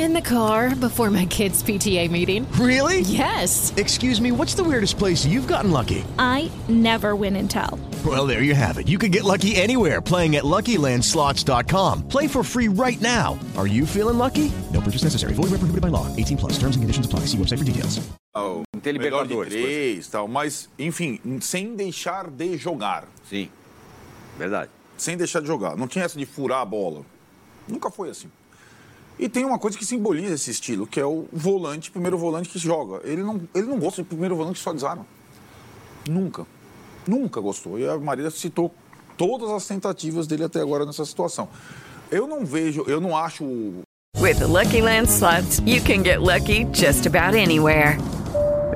In the car before my kids' PTA meeting. Really? Yes. Excuse me, what's the weirdest place you've gotten lucky? I never win and tell. Well, there you have it. You can get lucky anywhere playing at LuckyLandSlots.com. Play for free right now. Are you feeling lucky? No purchase necessary. Void where prohibited by law. 18 plus. Terms and conditions apply. See website for details. Oh, Tem melhor de Libertadores, três, tal, mas enfim, sem deixar de jogar, Sim. Verdade. sem deixar de jogar. Não tinha essa de furar a bola. Nunca foi assim. E tem uma coisa que simboliza esse estilo, que é o volante, primeiro volante que joga. Ele não, ele não gosta de primeiro volante que só desarma. Nunca. Nunca gostou. E a Marília citou todas as tentativas dele até agora nessa situação. Eu não vejo, eu não acho With the Lucky Land slots, you can get lucky just about anywhere.